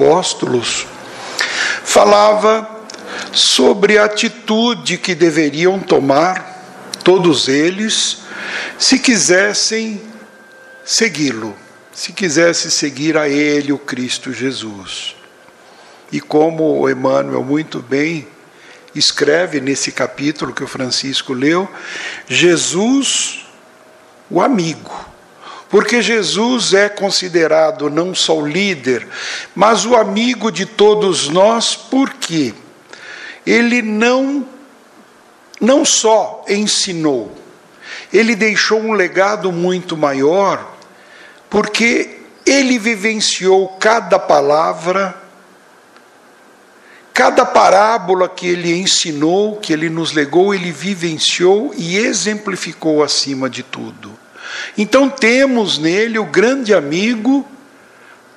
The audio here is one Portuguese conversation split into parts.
apóstolos, falava sobre a atitude que deveriam tomar todos eles se quisessem segui-lo, se quisesse seguir a ele, o Cristo Jesus. E como o Emmanuel muito bem escreve nesse capítulo que o Francisco leu, Jesus, o amigo. Porque Jesus é considerado não só o líder, mas o amigo de todos nós, porque ele não não só ensinou, ele deixou um legado muito maior, porque ele vivenciou cada palavra, cada parábola que ele ensinou, que ele nos legou, ele vivenciou e exemplificou acima de tudo. Então temos nele o grande amigo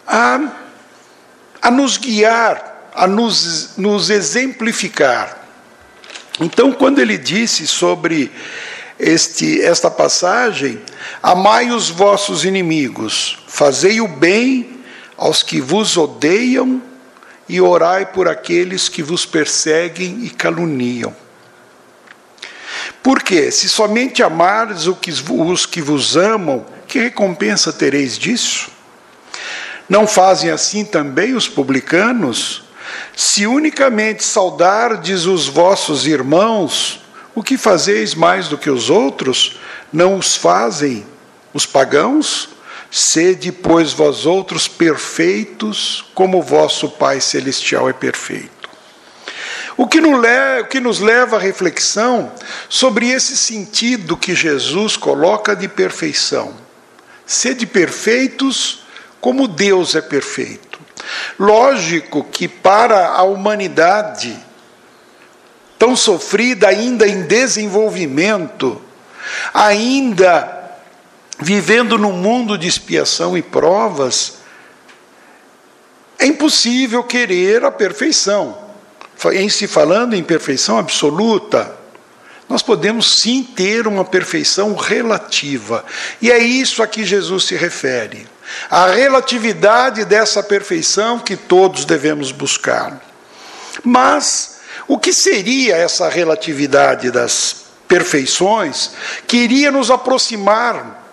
a, a nos guiar, a nos, nos exemplificar. Então, quando ele disse sobre este, esta passagem: Amai os vossos inimigos, fazei o bem aos que vos odeiam e orai por aqueles que vos perseguem e caluniam. Porque se somente amares os que vos amam, que recompensa tereis disso? Não fazem assim também os publicanos? Se unicamente saudardes os vossos irmãos, o que fazeis mais do que os outros? Não os fazem os pagãos? Sede, pois, vós outros perfeitos, como vosso Pai Celestial é perfeito. O que, nos leva à reflexão sobre esse sentido que Jesus coloca de perfeição. Sede perfeitos, como Deus é perfeito. Lógico que para a humanidade, tão sofrida, ainda em desenvolvimento, ainda vivendo num mundo de expiação e provas, é impossível querer a perfeição. Em se falando em perfeição absoluta, nós podemos sim ter uma perfeição relativa. E é isso a que Jesus se refere. A relatividade dessa perfeição que todos devemos buscar. Mas o que seria essa relatividade das perfeições que iria nos aproximar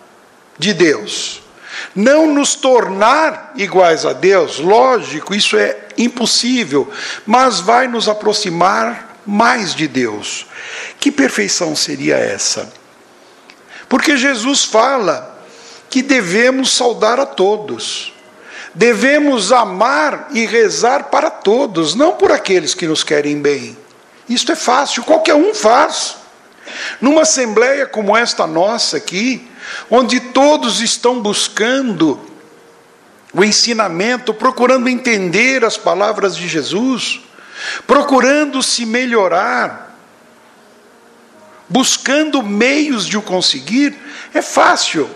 de Deus? Não nos tornar iguais a Deus, lógico, isso é impossível, mas vai nos aproximar mais de Deus. Que perfeição seria essa? Porque Jesus fala que devemos saudar a todos. Devemos amar e rezar para todos, não por aqueles que nos querem bem. Isto é fácil, qualquer um faz. Numa assembleia como esta nossa aqui, onde todos estão buscando o ensinamento, procurando entender as palavras de Jesus, procurando se melhorar, buscando meios de o conseguir, é fácil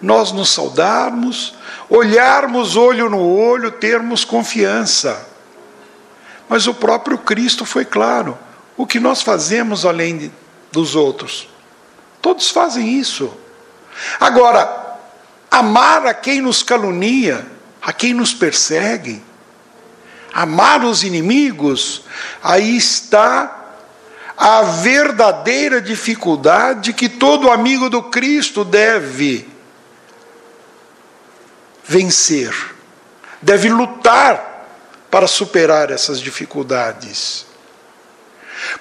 nós nos saudarmos, olharmos olho no olho, termos confiança. Mas o próprio Cristo foi claro: o que nós fazemos além dos outros? Todos fazem isso. Agora, amar a quem nos calunia, a quem nos persegue, amar os inimigos, aí está a verdadeira dificuldade que todo amigo do Cristo deve vencer, deve lutar para superar essas dificuldades.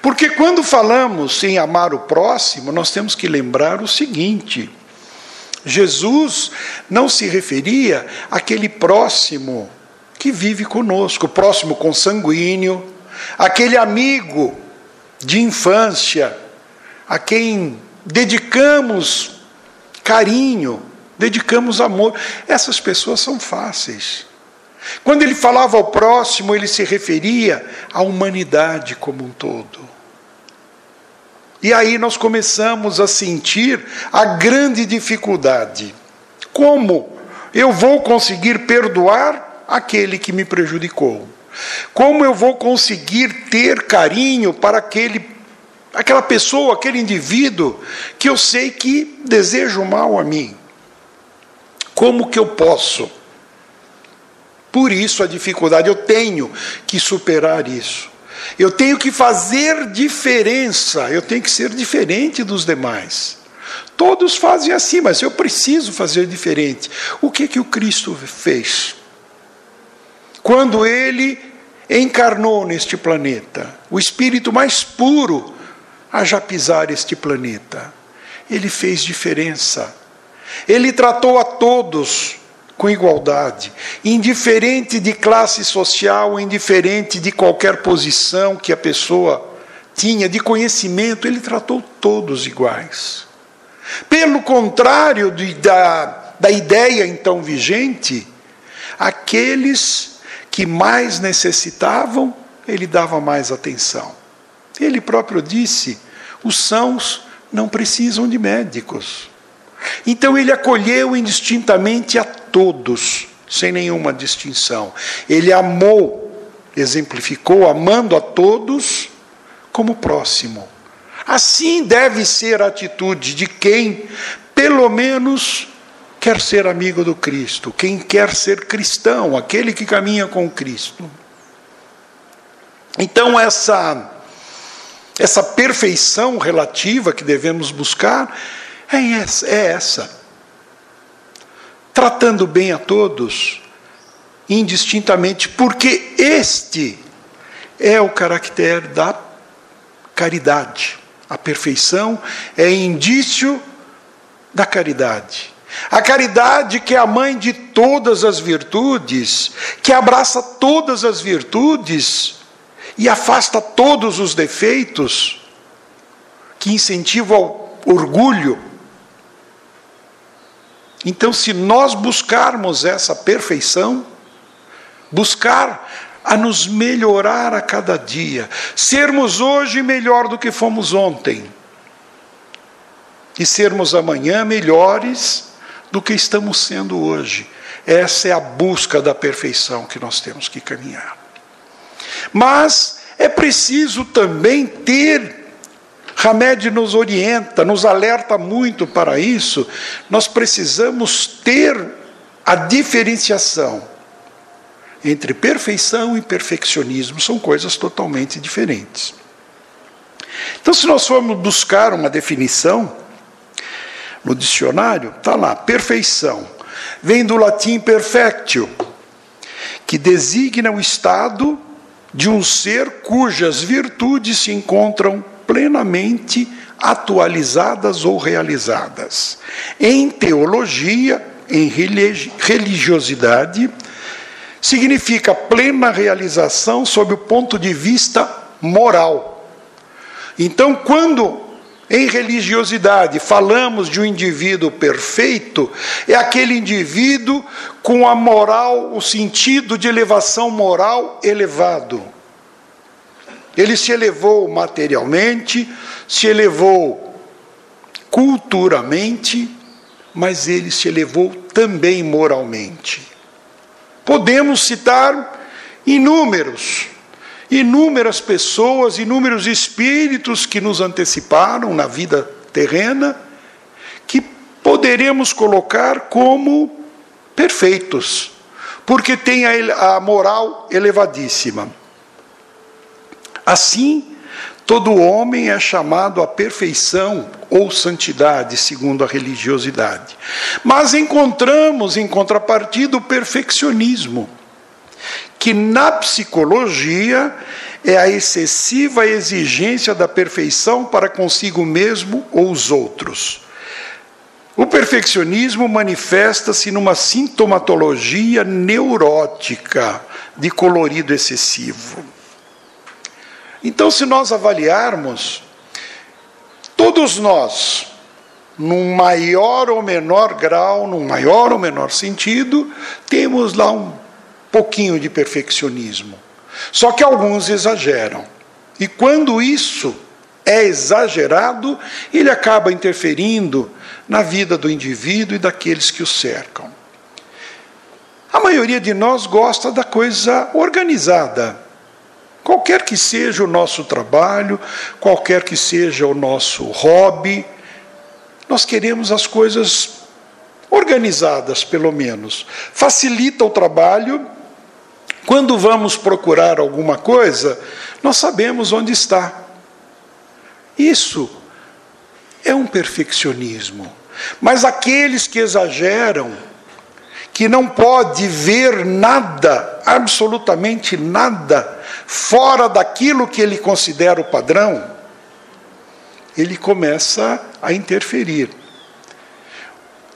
Porque quando falamos em amar o próximo, nós temos que lembrar o seguinte: Jesus não se referia àquele próximo que vive conosco, próximo consanguíneo, aquele amigo de infância, a quem dedicamos carinho, dedicamos amor. Essas pessoas são fáceis. Quando ele falava ao próximo, ele se referia à humanidade como um todo. E aí nós começamos a sentir a grande dificuldade. Como eu vou conseguir perdoar aquele que me prejudicou? Como eu vou conseguir ter carinho para aquele aquela pessoa, aquele indivíduo que eu sei que deseja o mal a mim? Como que eu posso Por isso a dificuldade, eu tenho que superar isso. Eu tenho que fazer diferença, eu tenho que ser diferente dos demais. Todos fazem assim, mas eu preciso fazer diferente. O que que o Cristo fez? Quando ele encarnou neste planeta, o espírito mais puro a já pisar este planeta, ele fez diferença. Ele tratou a todos com igualdade, indiferente de classe social, indiferente de qualquer posição que a pessoa tinha, de conhecimento, ele tratou todos iguais. Pelo contrário de, da, da ideia então vigente, aqueles que mais necessitavam, ele dava mais atenção. Ele próprio disse: os sãos não precisam de médicos. Então ele acolheu indistintamente a todos, sem nenhuma distinção. Ele amou, exemplificou, amando a todos como próximo. Assim deve ser a atitude de quem, pelo menos, quer ser amigo do Cristo, quem quer ser cristão, aquele que caminha com Cristo. Então, essa, essa perfeição relativa que devemos buscar é essa, é essa. Tratando bem a todos, indistintamente, porque este é o caractere da caridade. A perfeição é indício da caridade. A caridade, que é a mãe de todas as virtudes, que abraça todas as virtudes e afasta todos os defeitos, que incentiva o orgulho. Então, se nós buscarmos essa perfeição, buscar a nos melhorar a cada dia, sermos hoje melhor do que fomos ontem, e sermos amanhã melhores do que estamos sendo hoje. Essa é a busca da perfeição que nós temos que caminhar. Mas é preciso também ter Hamed nos orienta, nos alerta muito para isso. Nós precisamos ter a diferenciação entre perfeição e perfeccionismo, são coisas totalmente diferentes. Então, se nós formos buscar uma definição no dicionário, está lá, perfeição. Vem do latim perfectio, que designa o estado de um ser cujas virtudes se encontram plenamente atualizadas ou realizadas. Em teologia, em religiosidade, significa plena realização sob o ponto de vista moral. Então, quando em religiosidade falamos de um indivíduo perfeito, é aquele indivíduo com a moral, o sentido de elevação moral elevado. Ele se elevou materialmente, se elevou culturalmente, mas ele se elevou também moralmente. Podemos citar inúmeros, inúmeras pessoas, inúmeros espíritos que nos anteciparam na vida terrena, que poderemos colocar como perfeitos, porque têm a moral elevadíssima. Assim, todo homem é chamado à perfeição ou santidade, segundo a religiosidade. Mas encontramos, em contrapartida, o perfeccionismo, que na psicologia é a excessiva exigência da perfeição para consigo mesmo ou os outros. O perfeccionismo manifesta-se numa sintomatologia neurótica de colorido excessivo. Então, se nós avaliarmos, todos nós, num maior ou menor grau, num maior ou menor sentido, temos lá um pouquinho de perfeccionismo. Só que alguns exageram. E quando isso é exagerado, ele acaba interferindo na vida do indivíduo e daqueles que o cercam. A maioria de nós gosta da coisa organizada. Qualquer que seja o nosso trabalho, qualquer que seja o nosso hobby, nós queremos as coisas organizadas, pelo menos. Facilita o trabalho Quando vamos procurar alguma coisa, nós sabemos onde está. Isso é um perfeccionismo. Mas aqueles que exageram, que não pode ver nada, absolutamente nada, fora daquilo que ele considera o padrão, ele começa a interferir.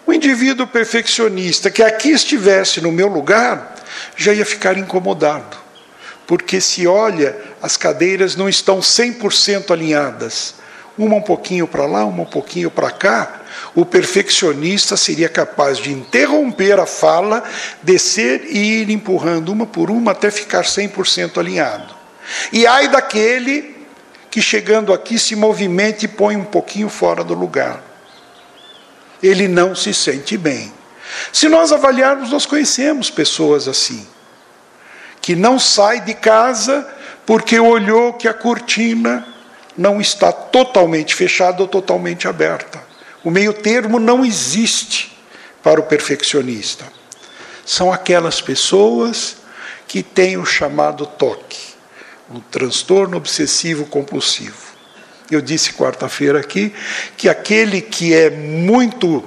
O indivíduo perfeccionista que aqui estivesse no meu lugar já ia ficar incomodado, porque se olha, as cadeiras não estão 100% alinhadas, uma um pouquinho para lá, uma um pouquinho para cá, o perfeccionista seria capaz de interromper a fala, descer e ir empurrando uma por uma até ficar 100% alinhado. E ai daquele que chegando aqui se movimenta e põe um pouquinho fora do lugar. Ele não se sente bem. Se nós avaliarmos, nós conhecemos pessoas assim, que não sai de casa porque olhou que a cortina não está totalmente fechada ou totalmente aberta. O meio termo não existe para o perfeccionista. São aquelas pessoas que têm o chamado toque, o transtorno obsessivo compulsivo. Eu disse quarta-feira aqui que aquele que é muito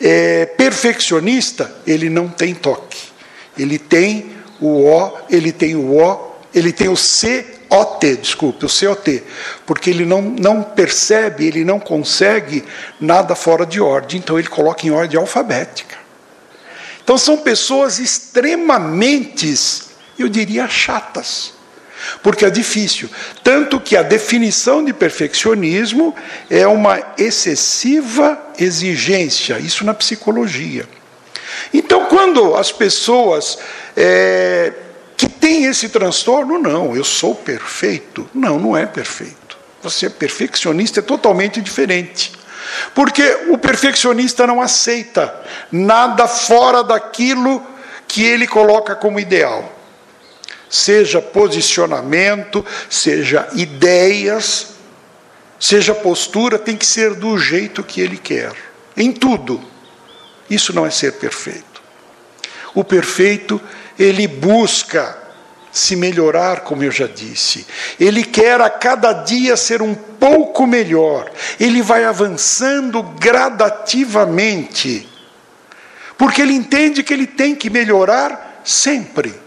é, perfeccionista, ele não tem toque. Ele tem o O, ele tem o O, ele tem o C OT, desculpe, o COT, porque ele não, não percebe, ele não consegue nada fora de ordem, então ele coloca em ordem alfabética. Então são pessoas extremamente, eu diria, chatas, porque é difícil. Tanto que a definição de perfeccionismo é uma excessiva exigência, isso na psicologia. Então, quando as pessoas. É, que tem esse transtorno, não, eu sou perfeito. Não, não é perfeito. Você é perfeccionista, é totalmente diferente. Porque o perfeccionista não aceita nada fora daquilo que ele coloca como ideal. Seja posicionamento, seja ideias, seja postura, tem que ser do jeito que ele quer. Em tudo. Isso não é ser perfeito. O perfeito ele busca se melhorar, como eu já disse. Ele quer a cada dia ser um pouco melhor. Ele vai avançando gradativamente. Porque ele entende que ele tem que melhorar sempre.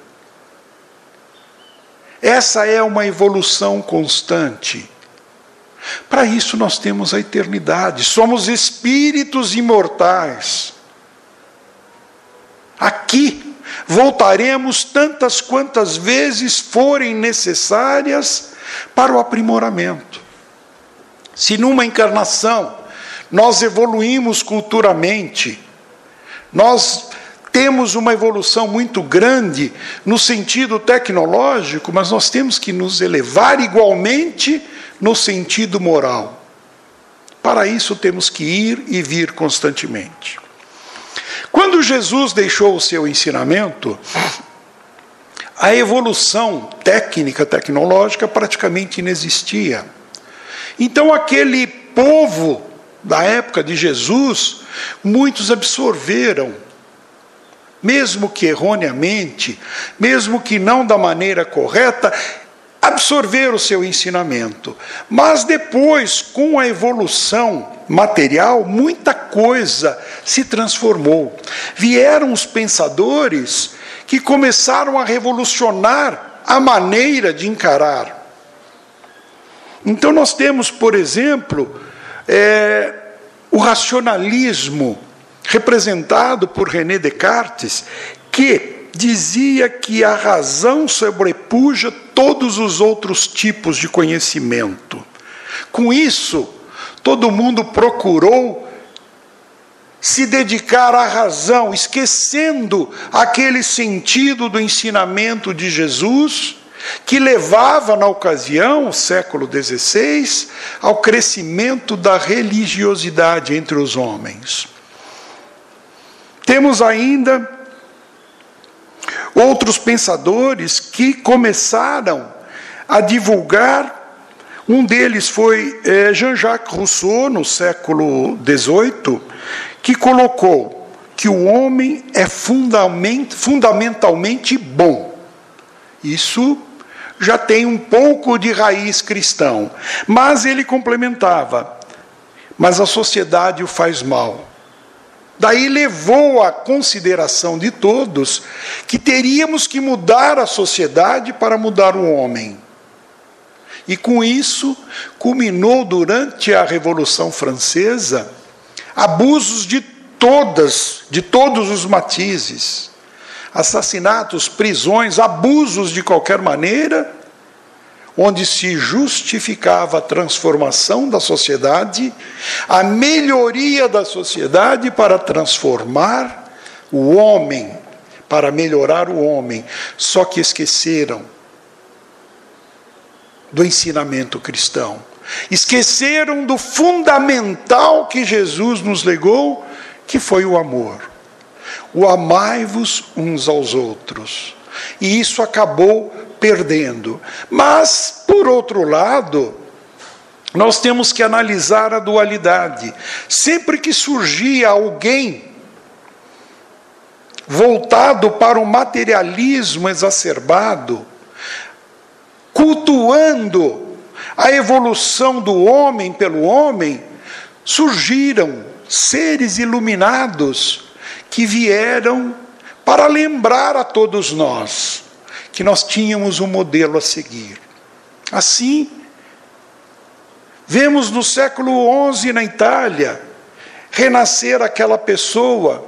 Essa é uma evolução constante. Para isso nós temos a eternidade. Somos espíritos imortais. Aqui Voltaremos tantas quantas vezes forem necessárias para o aprimoramento. Se numa encarnação nós evoluímos culturalmente, nós temos uma evolução muito grande no sentido tecnológico, mas nós temos que nos elevar igualmente no sentido moral. Para isso temos que ir e vir constantemente. Quando Jesus deixou o seu ensinamento, a evolução técnica, tecnológica praticamente inexistia. Então, aquele povo da época de Jesus, muitos absorveram, mesmo que erroneamente, mesmo que não da maneira correta, absorver o seu ensinamento. Mas depois, com a evolução material, muita coisa se transformou. Vieram os pensadores que começaram a revolucionar a maneira de encarar. Então, nós temos, por exemplo, é, o racionalismo, representado por René Descartes, que dizia que a razão sobrepuja todos os outros tipos de conhecimento. Com isso, todo mundo procurou se dedicar à razão, esquecendo aquele sentido do ensinamento de Jesus, que levava, na ocasião, século XVI, ao crescimento da religiosidade entre os homens. Temos ainda outros pensadores que começaram a divulgar. Um deles foi é, Jean-Jacques Rousseau, no século XVIII, que colocou que o homem é fundamentalmente bom. Isso já tem um pouco de raiz cristão. Mas ele complementava: mas a sociedade o faz mal. Daí levou à consideração de todos que teríamos que mudar a sociedade para mudar o homem. E com isso, culminou durante a Revolução Francesa abusos de todas, de todos os matizes. Assassinatos, prisões, abusos de qualquer maneira, onde se justificava a transformação da sociedade, a melhoria da sociedade para transformar o homem, para melhorar o homem. Só que esqueceram do ensinamento cristão. Esqueceram do fundamental que Jesus nos legou, que foi o amor. O amai-vos uns aos outros. E isso acabou perdendo. Mas, por outro lado, nós temos que analisar a dualidade. Sempre que surgia alguém voltado para o materialismo exacerbado, cultuando a evolução do homem pelo homem, surgiram seres iluminados que vieram para lembrar a todos nós que nós tínhamos um modelo a seguir. Assim, vemos no século XI na Itália renascer aquela pessoa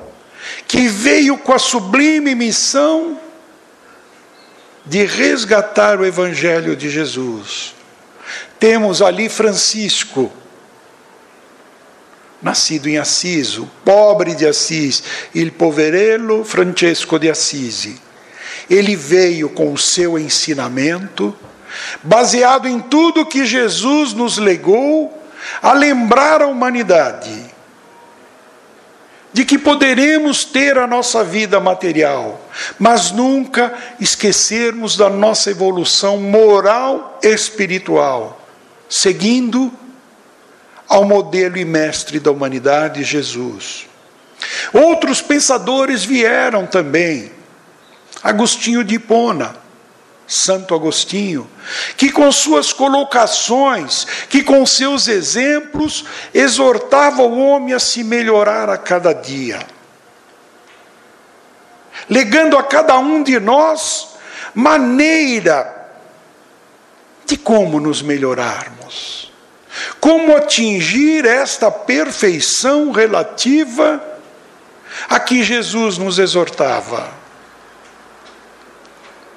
que veio com a sublime missão de resgatar o Evangelho de Jesus. Temos ali Francisco, nascido em Assis, o pobre de Assis, il poverello Francesco de Assisi. Ele veio com o seu ensinamento, baseado em tudo que Jesus nos legou, a lembrar a humanidade de que poderemos ter a nossa vida material, mas nunca esquecermos da nossa evolução moral e espiritual, seguindo ao modelo e mestre da humanidade, Jesus. Outros pensadores vieram também, Agostinho de Hipona, Santo Agostinho, que com suas colocações, que com seus exemplos, exortava o homem a se melhorar a cada dia, legando a cada um de nós maneira de como nos melhorarmos, como atingir esta perfeição relativa a que Jesus nos exortava.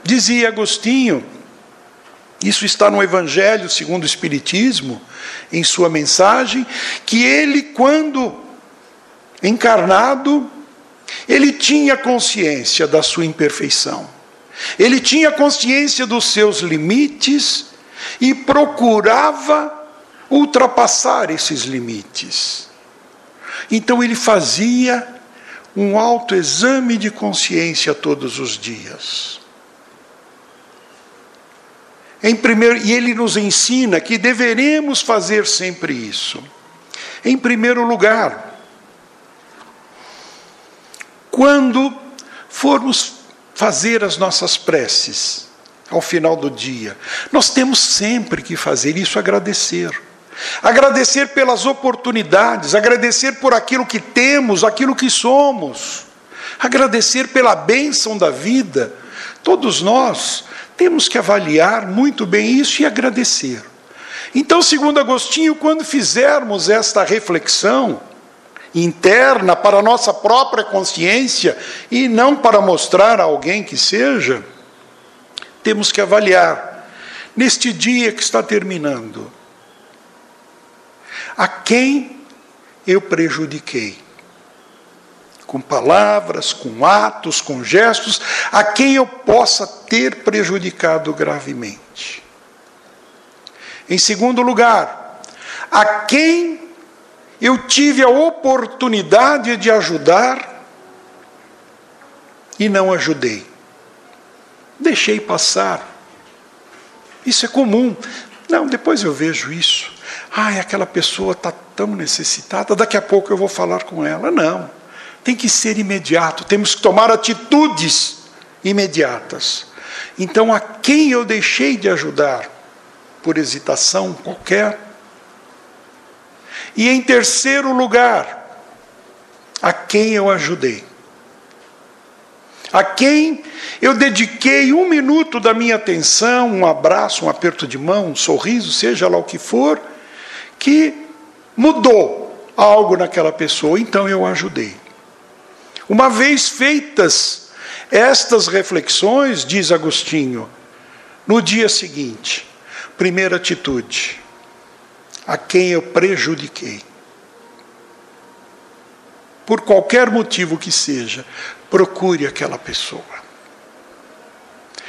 Dizia Agostinho, isso está no Evangelho segundo o Espiritismo, em sua mensagem, que ele, quando encarnado, ele tinha consciência da sua imperfeição, ele tinha consciência dos seus limites e procurava ultrapassar esses limites. Então ele fazia um autoexame de consciência todos os dias. Em primeiro, e ele nos ensina que deveremos fazer sempre isso. Em primeiro lugar, quando formos fazer as nossas preces ao final do dia, nós temos sempre que fazer isso agradecer. Agradecer pelas oportunidades, agradecer por aquilo que temos, aquilo que somos, agradecer pela bênção da vida. Todos nós temos que avaliar muito bem isso e agradecer. Então, segundo Agostinho, quando fizermos esta reflexão interna para a nossa própria consciência e não para mostrar a alguém que seja, temos que avaliar neste dia que está terminando a quem eu prejudiquei com palavras, com atos, com gestos, a quem eu possa ter prejudicado gravemente. Em segundo lugar, a quem eu tive a oportunidade de ajudar e não ajudei. Deixei passar. Isso é comum. Não, depois eu vejo isso. Ai, aquela pessoa está tão necessitada, daqui a pouco eu vou falar com ela. Não tem que ser imediato, temos que tomar atitudes imediatas. Então, a quem eu deixei de ajudar? Por hesitação qualquer? E em terceiro lugar, a quem eu ajudei? A quem eu dediquei um minuto da minha atenção, um abraço, um aperto de mão, um sorriso, seja lá o que for, que mudou algo naquela pessoa, então eu ajudei. Uma vez feitas estas reflexões, diz Agostinho, no dia seguinte, primeira atitude, a quem eu prejudiquei. Por qualquer motivo que seja, procure aquela pessoa.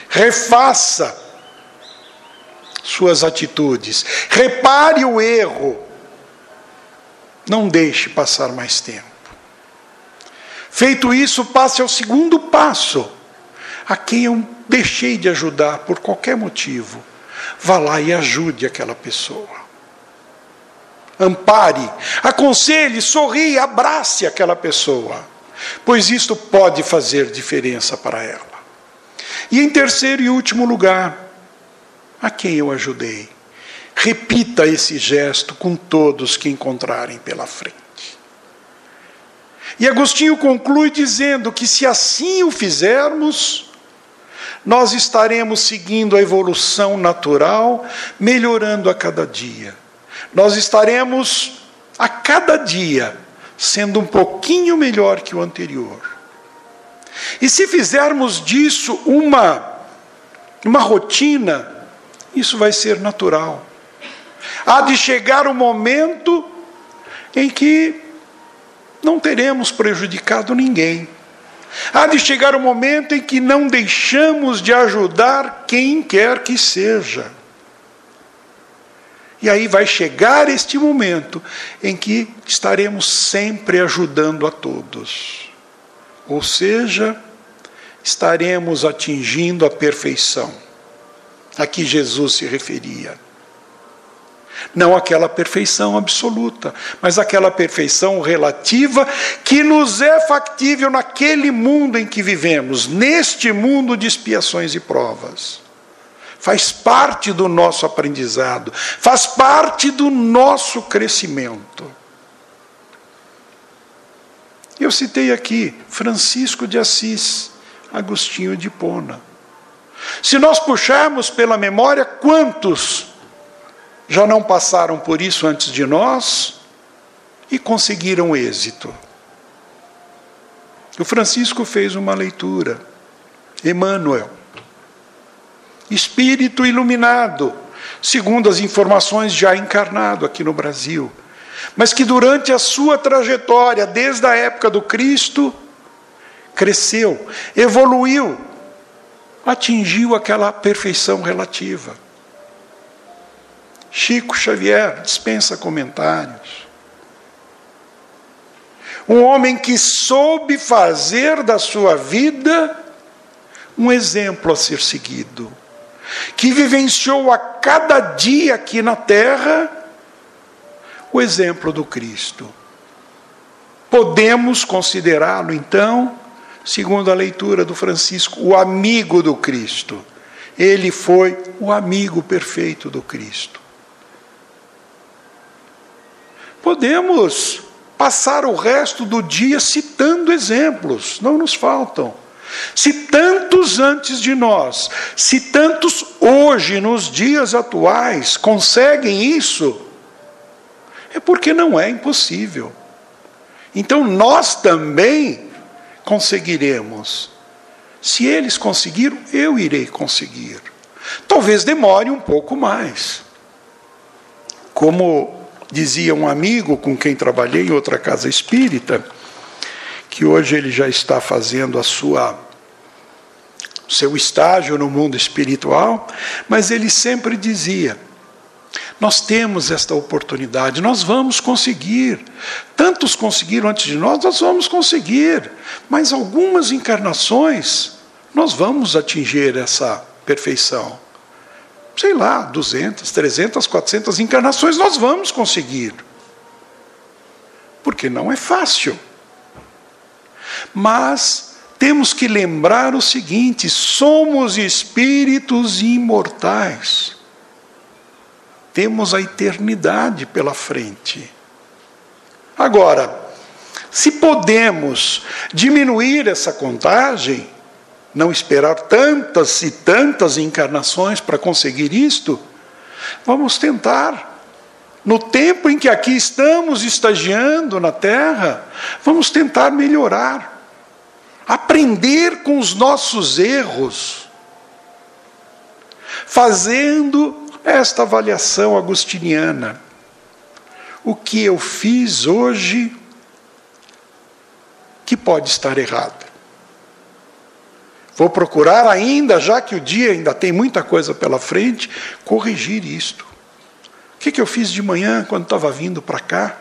Refaça suas atitudes. Repare o erro. Não deixe passar mais tempo. Feito isso, passe ao segundo passo. A quem eu deixei de ajudar por qualquer motivo, vá lá e ajude aquela pessoa. Ampare, aconselhe, sorri, abrace aquela pessoa pois isto pode fazer diferença para ela. E em terceiro e último lugar, a quem eu ajudei. Repita esse gesto com todos que encontrarem pela frente. E Agostinho conclui dizendo que se assim o fizermos, nós estaremos seguindo a evolução natural, melhorando a cada dia. Nós estaremos a cada dia sendo um pouquinho melhor que o anterior. E se fizermos disso uma, uma rotina, isso vai ser natural. Há de chegar o um momento em que não teremos prejudicado ninguém. Há de chegar o momento em que não deixamos de ajudar quem quer que seja. E aí vai chegar este momento em que estaremos sempre ajudando a todos. Ou seja, estaremos atingindo a perfeição a que Jesus se referia. Não aquela perfeição absoluta, mas aquela perfeição relativa que nos é factível naquele mundo em que vivemos, neste mundo de expiações e provas faz parte do nosso aprendizado, faz parte do nosso crescimento. Eu citei aqui Francisco de Assis, Agostinho de Pona. Se nós puxarmos pela memória, quantos já não passaram por isso antes de nós e conseguiram êxito? O Francisco fez uma leitura, Emmanuel espírito iluminado, segundo as informações já encarnado aqui no Brasil, mas que durante a sua trajetória, desde a época do Cristo, cresceu, evoluiu, atingiu aquela perfeição relativa. Chico Xavier dispensa comentários. Um homem que soube fazer da sua vida um exemplo a ser seguido que vivenciou a cada dia aqui na terra o exemplo do Cristo. Podemos considerá-lo, então, segundo a leitura do Francisco, o amigo do Cristo. Ele foi o amigo perfeito do Cristo. Podemos passar o resto do dia citando exemplos, não nos faltam. Se tantos antes de nós, se tantos hoje, nos dias atuais, conseguem isso, é porque não é impossível. Então nós também conseguiremos. Se eles conseguiram, eu irei conseguir. Talvez demore um pouco mais. Como dizia um amigo com quem trabalhei em outra casa espírita, que hoje ele já está fazendo a sua seu estágio no mundo espiritual, mas ele sempre dizia: nós temos esta oportunidade, nós vamos conseguir. Tantos conseguiram antes de nós, nós vamos conseguir. Mas algumas encarnações, nós vamos atingir essa perfeição. Sei lá, 200, 300, 400 encarnações nós vamos conseguir. Porque não é fácil. Mas temos que lembrar o seguinte: somos espíritos imortais. Temos a eternidade pela frente. Agora, se podemos diminuir essa contagem, não esperar tantas e tantas encarnações para conseguir isto, vamos tentar. No tempo em que aqui estamos estagiando na Terra, vamos tentar melhorar, aprender com os nossos erros, fazendo esta avaliação agustiniana. O que eu fiz hoje que pode estar errado? Vou procurar ainda, já que o dia ainda tem muita coisa pela frente, corrigir isto. O que, que eu fiz de manhã quando estava vindo para cá,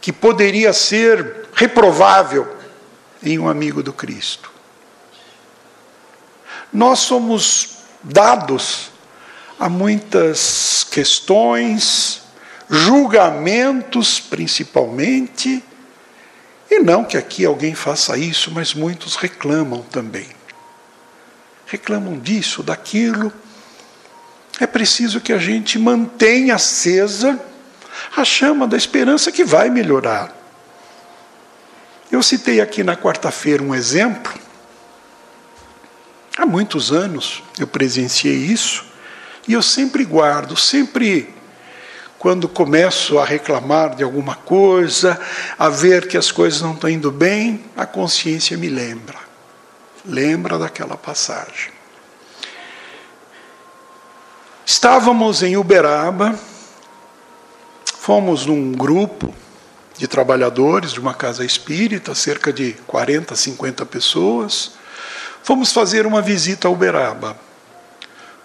que poderia ser reprovável em um amigo do Cristo? Nós somos dados a muitas questões, julgamentos principalmente, e não que aqui alguém faça isso, mas muitos reclamam também. Reclamam disso, daquilo. É preciso que a gente mantenha acesa a chama da esperança que vai melhorar. Eu citei aqui na quarta-feira um exemplo. Há muitos anos eu presenciei isso e eu sempre guardo, sempre quando começo a reclamar de alguma coisa, a ver que as coisas não estão indo bem, a consciência me lembra. Lembra daquela passagem. Estávamos em Uberaba, fomos num grupo de trabalhadores de uma casa espírita, cerca de 40, 50 pessoas. Fomos fazer uma visita a Uberaba.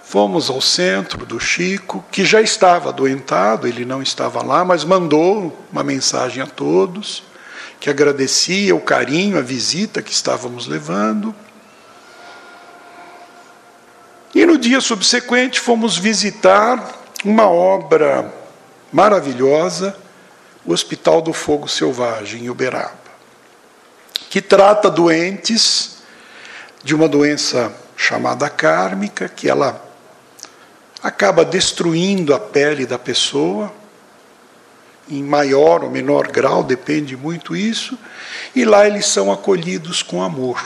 Fomos ao centro do Chico, que já estava adoentado, ele não estava lá, mas mandou uma mensagem a todos, que agradecia o carinho, a visita que estávamos levando. E no dia subsequente fomos visitar uma obra maravilhosa, o Hospital do Fogo Selvagem, em Uberaba, que trata doentes de uma doença chamada kármica, que ela acaba destruindo a pele da pessoa, em maior ou menor grau, depende muito isso, e lá eles são acolhidos com amor.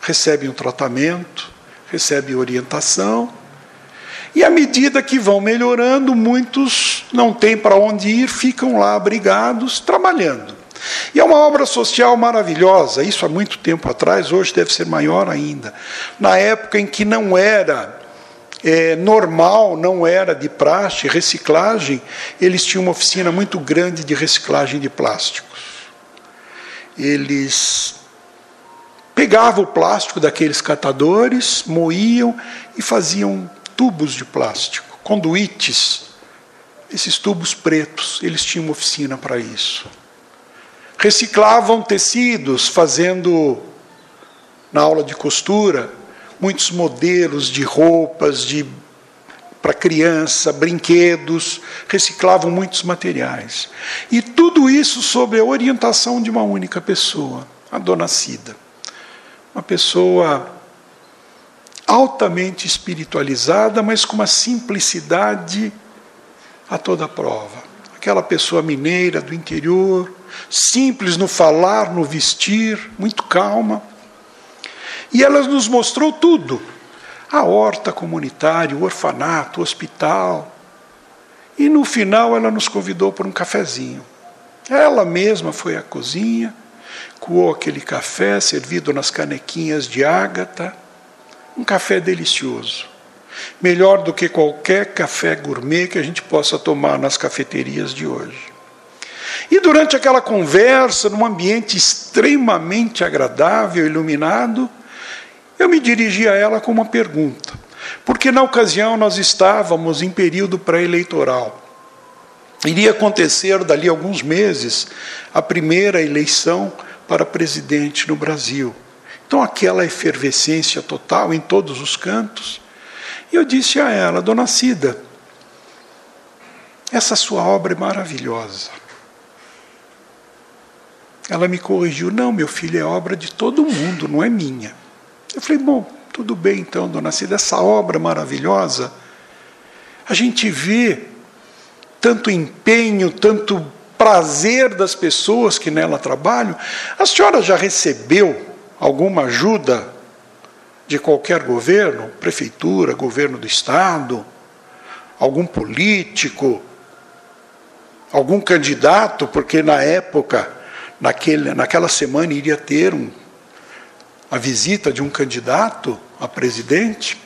Recebem um tratamento, recebem orientação, e à medida que vão melhorando, muitos não têm para onde ir, ficam lá abrigados, trabalhando. E é uma obra social maravilhosa, isso há muito tempo atrás, hoje deve ser maior ainda. Na época em que não era é, normal, não era de praxe, reciclagem, eles tinham uma oficina muito grande de reciclagem de plásticos. Eles pegavam o plástico daqueles catadores, moíam e faziam tubos de plástico, conduítes, esses tubos pretos, eles tinham uma oficina para isso. Reciclavam tecidos, fazendo na aula de costura, muitos modelos de roupas de para criança, brinquedos, reciclavam muitos materiais. E tudo isso sob a orientação de uma única pessoa, a dona Cida. Uma pessoa altamente espiritualizada, mas com uma simplicidade a toda prova. Aquela pessoa mineira do interior, simples no falar, no vestir, muito calma e ela nos mostrou tudo: a horta comunitária, o orfanato, o hospital. E no final ela nos convidou para um cafezinho. Ela mesma foi à cozinha, coou aquele café servido nas canequinhas de ágata. Um café delicioso. Melhor do que qualquer café gourmet que a gente possa tomar nas cafeterias de hoje. E durante aquela conversa, num ambiente extremamente agradável, iluminado, eu me dirigi a ela com uma pergunta, porque na ocasião nós estávamos em período pré-eleitoral. Iria acontecer dali a alguns meses a primeira eleição para presidente no Brasil. Então, aquela efervescência total em todos os cantos. E eu disse a ela, Dona Cida, essa sua obra é maravilhosa. Ela me corrigiu: Não, meu filho, é obra de todo mundo, não é minha. Eu falei: Bom, tudo bem então, dona Cida, essa obra maravilhosa, a gente vê tanto empenho, tanto prazer das pessoas que nela trabalham. A senhora já recebeu alguma ajuda de qualquer governo, prefeitura, governo do estado, algum político, algum candidato, porque na época, naquele, naquela semana iria ter um, a visita de um candidato a presidente.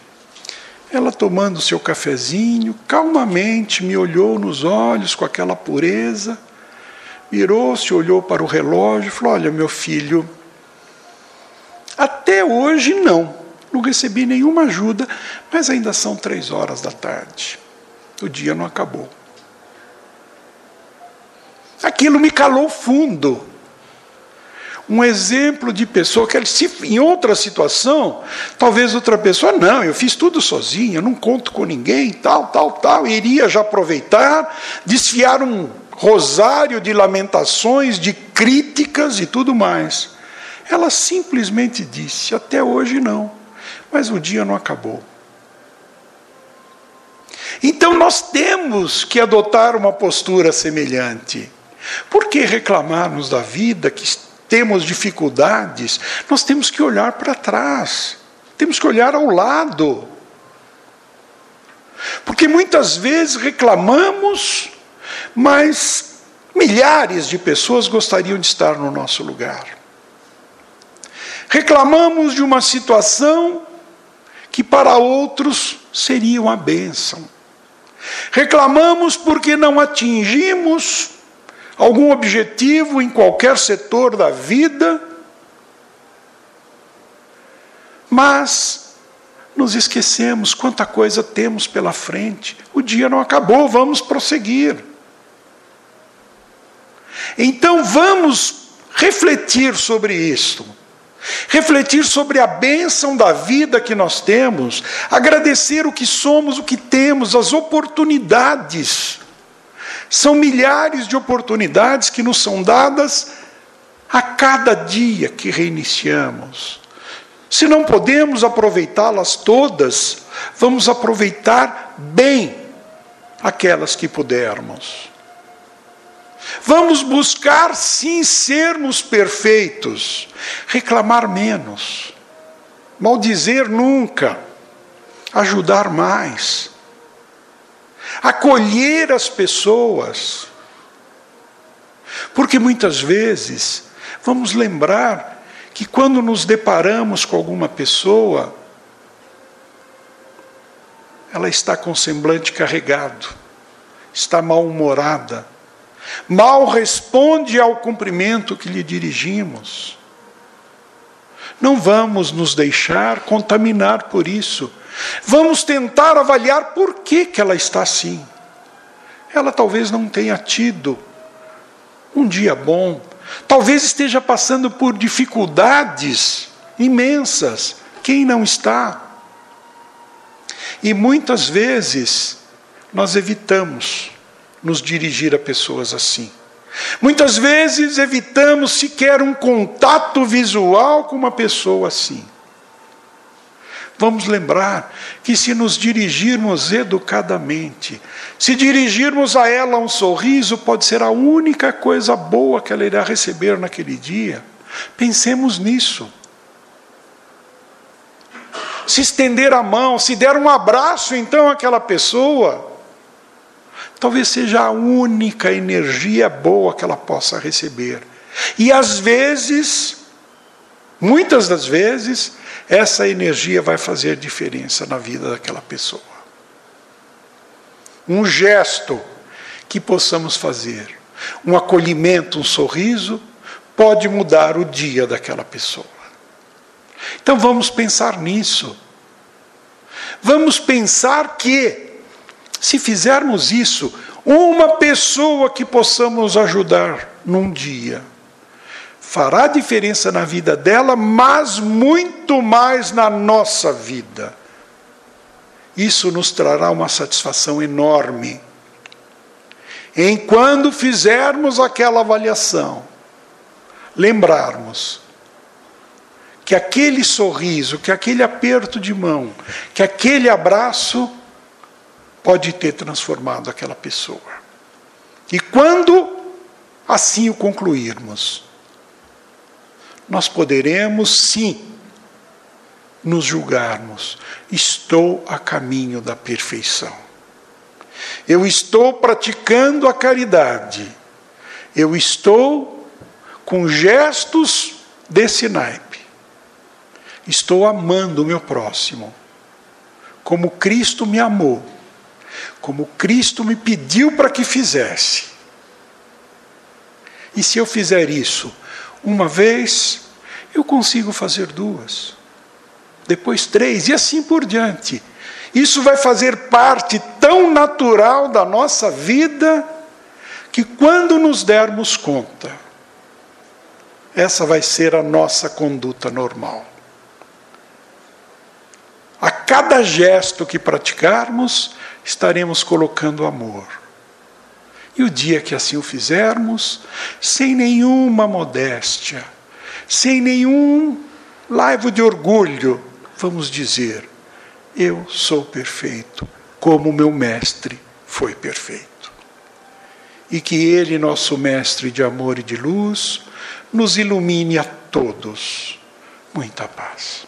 Ela tomando seu cafezinho, calmamente me olhou nos olhos com aquela pureza, virou-se, olhou para o relógio e falou: Olha, meu filho, até hoje não. Não recebi nenhuma ajuda, mas ainda são três horas da tarde. O dia não acabou. Aquilo me calou fundo. Um exemplo de pessoa que, se em outra situação, talvez outra pessoa, não, eu fiz tudo sozinho, eu não conto com ninguém, tal, tal, tal, iria já aproveitar, desfiar um rosário de lamentações, de críticas e tudo mais. Ela simplesmente disse: Até hoje não, mas o dia não acabou. Então nós temos que adotar uma postura semelhante. Por que reclamarmos da vida que temos dificuldades? Nós temos que olhar para trás, temos que olhar ao lado. Porque muitas vezes reclamamos, mas milhares de pessoas gostariam de estar no nosso lugar. Reclamamos de uma situação que para outros seria uma bênção. Reclamamos porque não atingimos algum objetivo em qualquer setor da vida, mas nos esquecemos quanta coisa temos pela frente. O dia não acabou, vamos prosseguir. Então vamos refletir sobre isto refletir sobre a bênção da vida que nós temos, agradecer o que somos, o que temos, as oportunidades. São milhares de oportunidades que nos são dadas a cada dia que reiniciamos. Se não podemos aproveitá-las todas, vamos aproveitar bem aquelas que pudermos. Vamos buscar sim sermos perfeitos, reclamar menos, maldizer nunca, ajudar mais, acolher as pessoas. Porque muitas vezes vamos lembrar que quando nos deparamos com alguma pessoa, ela está com semblante carregado, está mal-humorada mal responde ao cumprimento que lhe dirigimos. Não vamos nos deixar contaminar por isso. Vamos tentar avaliar por que, que ela está assim. Ela talvez não tenha tido um dia bom, talvez esteja passando por dificuldades imensas. Quem não está? E muitas vezes nós evitamos nos dirigir a pessoas assim. Muitas vezes evitamos sequer um contato visual com uma pessoa assim. Vamos lembrar que se nos dirigirmos educadamente, se dirigirmos a ela um sorriso, pode ser a única coisa boa que ela irá receber naquele dia. Pensemos nisso. Se estender a mão, se der um abraço então àquela pessoa, talvez seja a única energia boa que ela possa receber. E às vezes, muitas das vezes, essa energia vai fazer diferença na vida daquela pessoa. Um gesto que possamos fazer, um acolhimento, um sorriso, pode mudar o dia daquela pessoa. Então vamos pensar nisso. Vamos pensar que se fizermos isso, uma pessoa que possamos ajudar num dia fará diferença na vida dela, mas muito mais na nossa vida. Isso nos trará uma satisfação enorme. Enquanto fizermos aquela avaliação, lembrarmos que aquele sorriso, que aquele aperto de mão, que aquele abraço pode ter transformado aquela pessoa. E quando assim o concluirmos, nós poderemos sim nos julgarmos: estou a caminho da perfeição. Eu estou praticando a caridade. Eu estou com gestos desse naipe. Estou amando o meu próximo, como Cristo me amou, como Cristo me pediu para que fizesse. E se eu fizer isso uma vez, eu consigo fazer duas, depois três, e assim por diante. Isso vai fazer parte tão natural da nossa vida que quando nos dermos conta, essa vai ser a nossa conduta normal. A cada gesto que praticarmos, estaremos colocando amor. E o dia que assim o fizermos, sem nenhuma modéstia, sem nenhum laivo de orgulho, vamos dizer: Eu sou perfeito, como meu mestre foi perfeito. E que Ele, nosso mestre de amor e de luz, nos ilumine a todos. Muita paz.